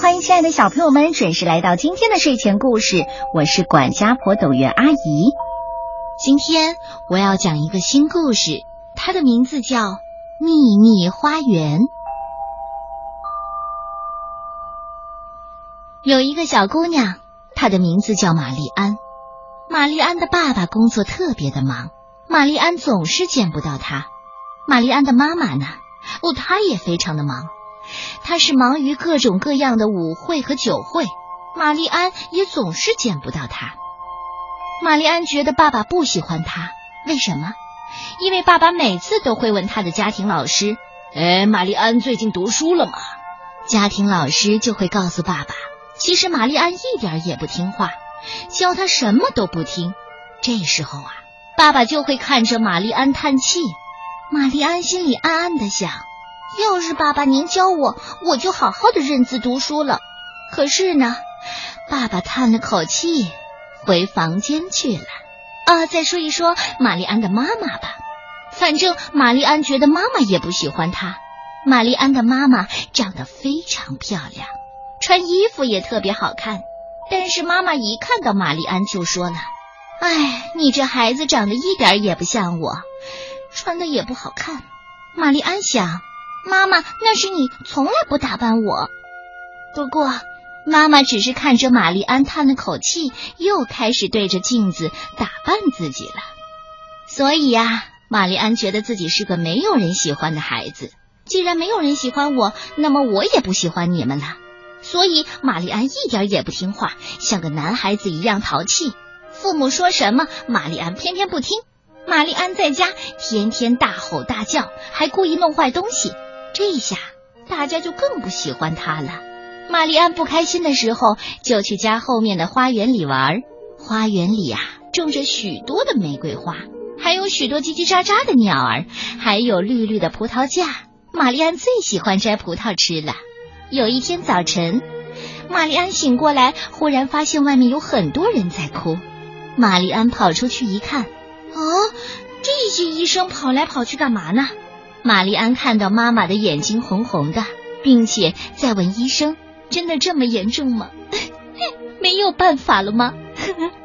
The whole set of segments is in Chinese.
欢迎亲爱的小朋友们准时来到今天的睡前故事，我是管家婆董月阿姨。今天我要讲一个新故事，它的名字叫《秘密花园》。有一个小姑娘，她的名字叫玛丽安。玛丽安的爸爸工作特别的忙，玛丽安总是见不到他。玛丽安的妈妈呢？哦，她也非常的忙，他是忙于各种各样的舞会和酒会，玛丽安也总是见不到他。玛丽安觉得爸爸不喜欢她，为什么？因为爸爸每次都会问他的家庭老师：“哎，玛丽安最近读书了吗？”家庭老师就会告诉爸爸，其实玛丽安一点也不听话。教他什么都不听，这时候啊，爸爸就会看着玛丽安叹气。玛丽安心里暗暗的想：要是爸爸您教我，我就好好的认字读书了。可是呢，爸爸叹了口气，回房间去了。啊，再说一说玛丽安的妈妈吧。反正玛丽安觉得妈妈也不喜欢她。玛丽安的妈妈长得非常漂亮，穿衣服也特别好看。但是妈妈一看到玛丽安就说了：“哎，你这孩子长得一点也不像我，穿的也不好看。”玛丽安想：“妈妈，那是你从来不打扮我。”不过妈妈只是看着玛丽安叹了口气，又开始对着镜子打扮自己了。所以呀，玛丽安觉得自己是个没有人喜欢的孩子。既然没有人喜欢我，那么我也不喜欢你们了。所以，玛丽安一点也不听话，像个男孩子一样淘气。父母说什么，玛丽安偏偏不听。玛丽安在家天天大吼大叫，还故意弄坏东西，这下大家就更不喜欢他了。玛丽安不开心的时候，就去家后面的花园里玩。花园里啊，种着许多的玫瑰花，还有许多叽叽喳喳的鸟儿，还有绿绿的葡萄架。玛丽安最喜欢摘葡萄吃了。有一天早晨，玛丽安醒过来，忽然发现外面有很多人在哭。玛丽安跑出去一看，哦，这些医生跑来跑去干嘛呢？玛丽安看到妈妈的眼睛红红的，并且在问医生：“真的这么严重吗？没有办法了吗？”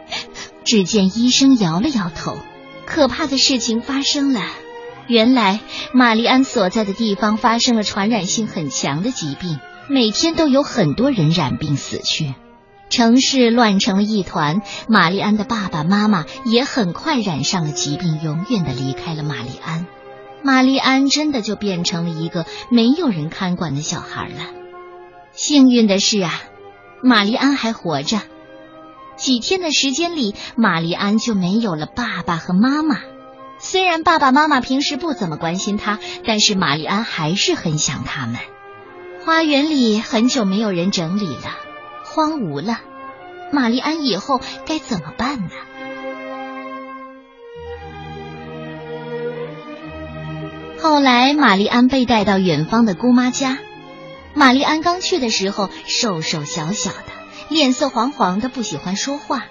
只见医生摇了摇头。可怕的事情发生了，原来玛丽安所在的地方发生了传染性很强的疾病。每天都有很多人染病死去，城市乱成了一团。玛丽安的爸爸妈妈也很快染上了疾病，永远的离开了玛丽安。玛丽安真的就变成了一个没有人看管的小孩了。幸运的是啊，玛丽安还活着。几天的时间里，玛丽安就没有了爸爸和妈妈。虽然爸爸妈妈平时不怎么关心她，但是玛丽安还是很想他们。花园里很久没有人整理了，荒芜了。玛丽安以后该怎么办呢？后来，玛丽安被带到远方的姑妈家。玛丽安刚去的时候，瘦瘦小小的，脸色黄黄的，不喜欢说话。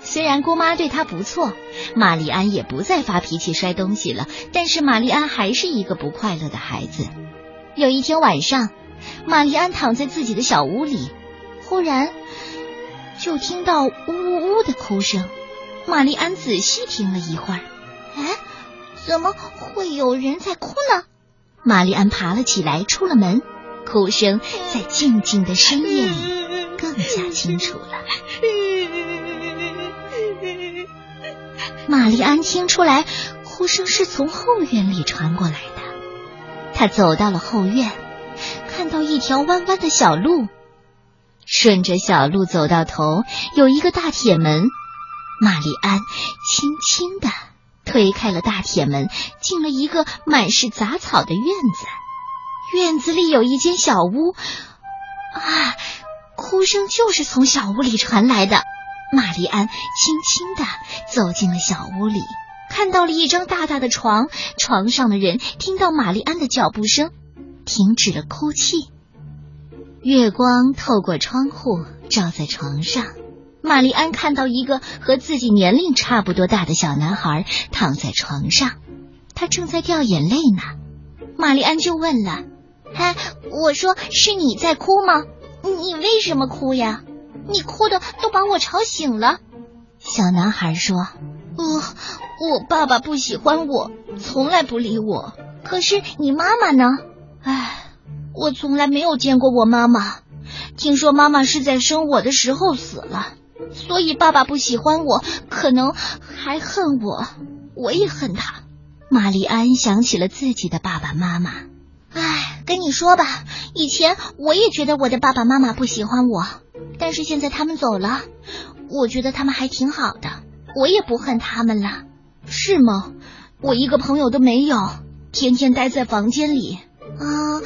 虽然姑妈对她不错，玛丽安也不再发脾气摔东西了，但是玛丽安还是一个不快乐的孩子。有一天晚上。玛丽安躺在自己的小屋里，忽然就听到呜呜呜的哭声。玛丽安仔细听了一会儿，哎，怎么会有人在哭呢？玛丽安爬了起来，出了门，哭声在静静的深夜里更加清楚了。玛丽安听出来，哭声是从后院里传过来的。她走到了后院。看到一条弯弯的小路，顺着小路走到头，有一个大铁门。玛丽安轻轻的推开了大铁门，进了一个满是杂草的院子。院子里有一间小屋，啊，哭声就是从小屋里传来的。玛丽安轻轻的走进了小屋里，看到了一张大大的床，床上的人听到玛丽安的脚步声。停止了哭泣，月光透过窗户照在床上。玛丽安看到一个和自己年龄差不多大的小男孩躺在床上，他正在掉眼泪呢。玛丽安就问了：“哎，我说是你在哭吗？你为什么哭呀？你哭的都把我吵醒了。小男孩说：“呃，我爸爸不喜欢我，从来不理我。可是你妈妈呢？唉，我从来没有见过我妈妈。听说妈妈是在生我的时候死了，所以爸爸不喜欢我，可能还恨我。我也恨他。”玛丽安想起了自己的爸爸妈妈。唉，跟你说吧，以前我也觉得我的爸爸妈妈不喜欢我，但是现在他们走了，我觉得他们还挺好的，我也不恨他们了。是吗？我一个朋友都没有，天天待在房间里。啊，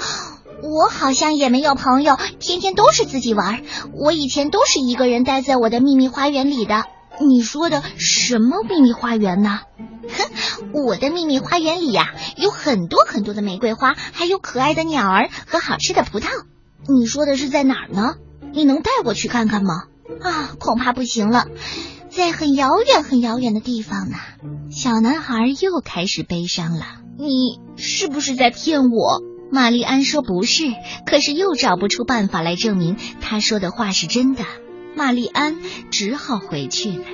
我好像也没有朋友，天天都是自己玩。我以前都是一个人待在我的秘密花园里的。你说的什么秘密花园呢？哼，我的秘密花园里呀，有很多很多的玫瑰花，还有可爱的鸟儿和好吃的葡萄。你说的是在哪儿呢？你能带我去看看吗？啊，恐怕不行了，在很遥远很遥远的地方呢。小男孩又开始悲伤了。你是不是在骗我？玛丽安说不是，可是又找不出办法来证明他说的话是真的。玛丽安只好回去了。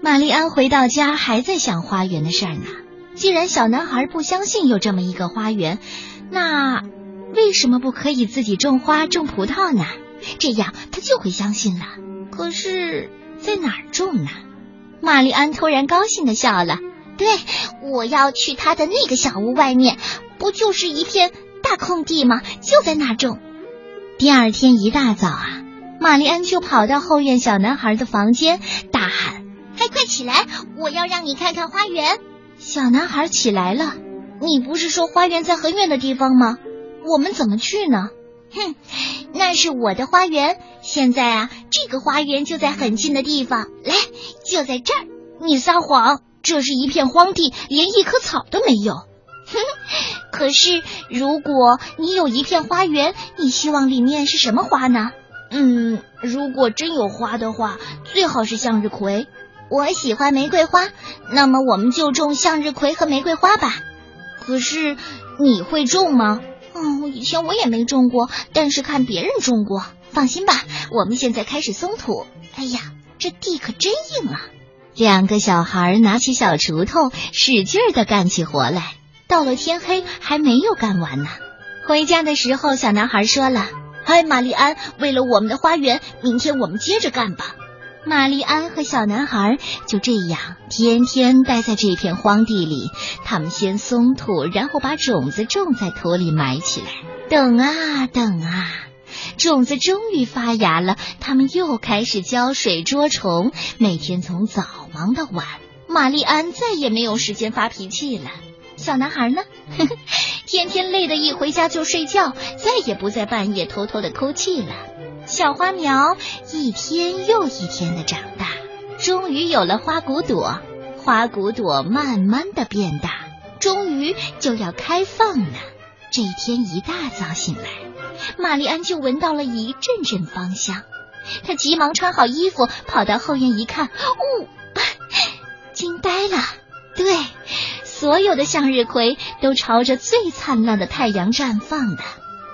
玛丽安回到家，还在想花园的事儿呢。既然小男孩不相信有这么一个花园，那为什么不可以自己种花、种葡萄呢？这样他就会相信了。可是，在哪儿种呢？玛丽安突然高兴的笑了。对，我要去他的那个小屋外面，不就是一片大空地吗？就在那种。第二天一大早啊。玛丽安就跑到后院小男孩的房间，大喊：“快快起来！我要让你看看花园。”小男孩起来了。你不是说花园在很远的地方吗？我们怎么去呢？哼，那是我的花园。现在啊，这个花园就在很近的地方。来，就在这儿。你撒谎！这是一片荒地，连一棵草都没有。哼，可是如果你有一片花园，你希望里面是什么花呢？嗯，如果真有花的话，最好是向日葵。我喜欢玫瑰花，那么我们就种向日葵和玫瑰花吧。可是你会种吗？嗯，以前我也没种过，但是看别人种过。放心吧，我们现在开始松土。哎呀，这地可真硬啊！两个小孩拿起小锄头，使劲的干起活来。到了天黑，还没有干完呢。回家的时候，小男孩说了。嗨，玛丽安，为了我们的花园，明天我们接着干吧。玛丽安和小男孩就这样天天待在这片荒地里。他们先松土，然后把种子种在土里埋起来。等啊等啊，种子终于发芽了。他们又开始浇水、捉虫，每天从早忙到晚。玛丽安再也没有时间发脾气了。小男孩呢？天天累得一回家就睡觉，再也不在半夜偷偷的哭泣了。小花苗一天又一天的长大，终于有了花骨朵。花骨朵慢慢的变大，终于就要开放了。这一天一大早醒来，玛丽安就闻到了一阵阵芳香。她急忙穿好衣服，跑到后院一看，呜，惊呆了。所有的向日葵都朝着最灿烂的太阳绽放的，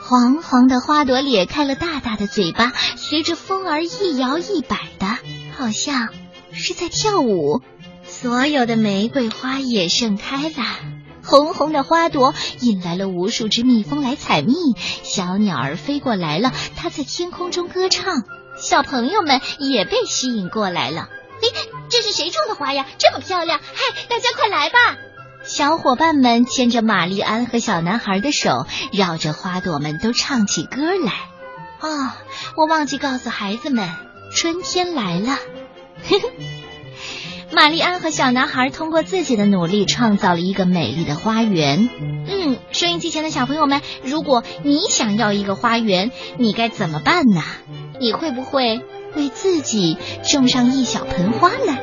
黄黄的花朵咧开了大大的嘴巴，随着风儿一摇一摆的，好像是在跳舞。所有的玫瑰花也盛开了，红红的花朵引来了无数只蜜蜂来采蜜，小鸟儿飞过来了，它在天空中歌唱，小朋友们也被吸引过来了。诶，这是谁种的花呀？这么漂亮！嗨，大家快来吧！小伙伴们牵着玛丽安和小男孩的手，绕着花朵们都唱起歌来。哦，我忘记告诉孩子们，春天来了。玛丽安和小男孩通过自己的努力，创造了一个美丽的花园。嗯，收音机前的小朋友们，如果你想要一个花园，你该怎么办呢？你会不会为自己种上一小盆花呢？